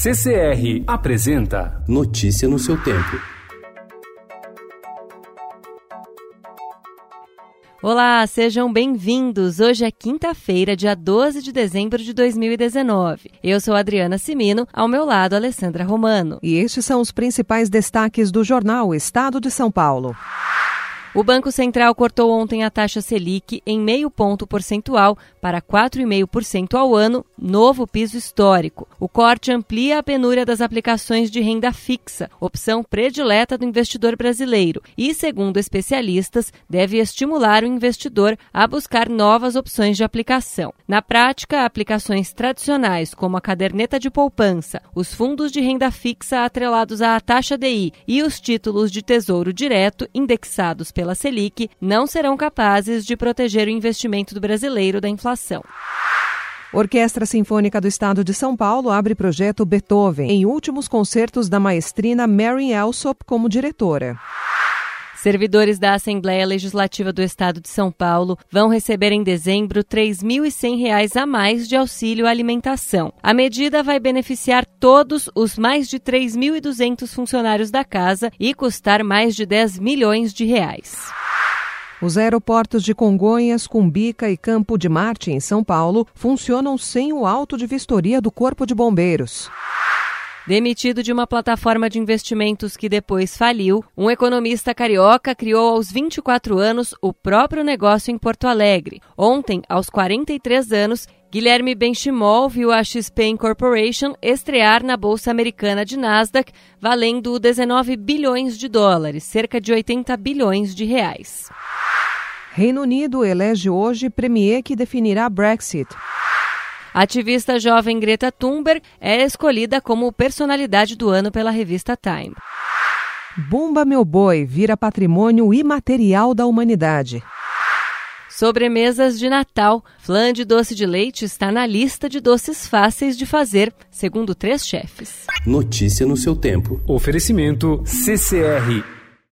CCR apresenta Notícia no seu tempo. Olá, sejam bem-vindos. Hoje é quinta-feira, dia 12 de dezembro de 2019. Eu sou Adriana Simino, ao meu lado, Alessandra Romano. E estes são os principais destaques do jornal Estado de São Paulo. O Banco Central cortou ontem a taxa Selic em meio ponto percentual para 4,5% ao ano, novo piso histórico. O corte amplia a penúria das aplicações de renda fixa, opção predileta do investidor brasileiro, e, segundo especialistas, deve estimular o investidor a buscar novas opções de aplicação. Na prática, aplicações tradicionais como a caderneta de poupança, os fundos de renda fixa atrelados à taxa DI e os títulos de tesouro direto indexados pela Selic não serão capazes de proteger o investimento do brasileiro da inflação. Orquestra Sinfônica do Estado de São Paulo abre projeto Beethoven em últimos concertos da maestrina Mary Alsop como diretora. Servidores da Assembleia Legislativa do Estado de São Paulo vão receber em dezembro R$ 3.100 a mais de auxílio alimentação. A medida vai beneficiar todos os mais de 3.200 funcionários da casa e custar mais de 10 milhões de reais. Os aeroportos de Congonhas, Cumbica e Campo de Marte, em São Paulo, funcionam sem o auto de vistoria do Corpo de Bombeiros. Demitido de uma plataforma de investimentos que depois faliu, um economista carioca criou aos 24 anos o próprio negócio em Porto Alegre. Ontem, aos 43 anos, Guilherme Benchimol viu a XP Incorporation estrear na Bolsa Americana de Nasdaq, valendo 19 bilhões de dólares, cerca de 80 bilhões de reais. Reino Unido elege hoje premier que definirá Brexit. A ativista jovem Greta Thunberg é escolhida como personalidade do ano pela revista Time. Bumba Meu Boi vira patrimônio imaterial da humanidade. Sobremesas de Natal. Flan de doce de leite está na lista de doces fáceis de fazer, segundo três chefes. Notícia no seu tempo. Oferecimento CCR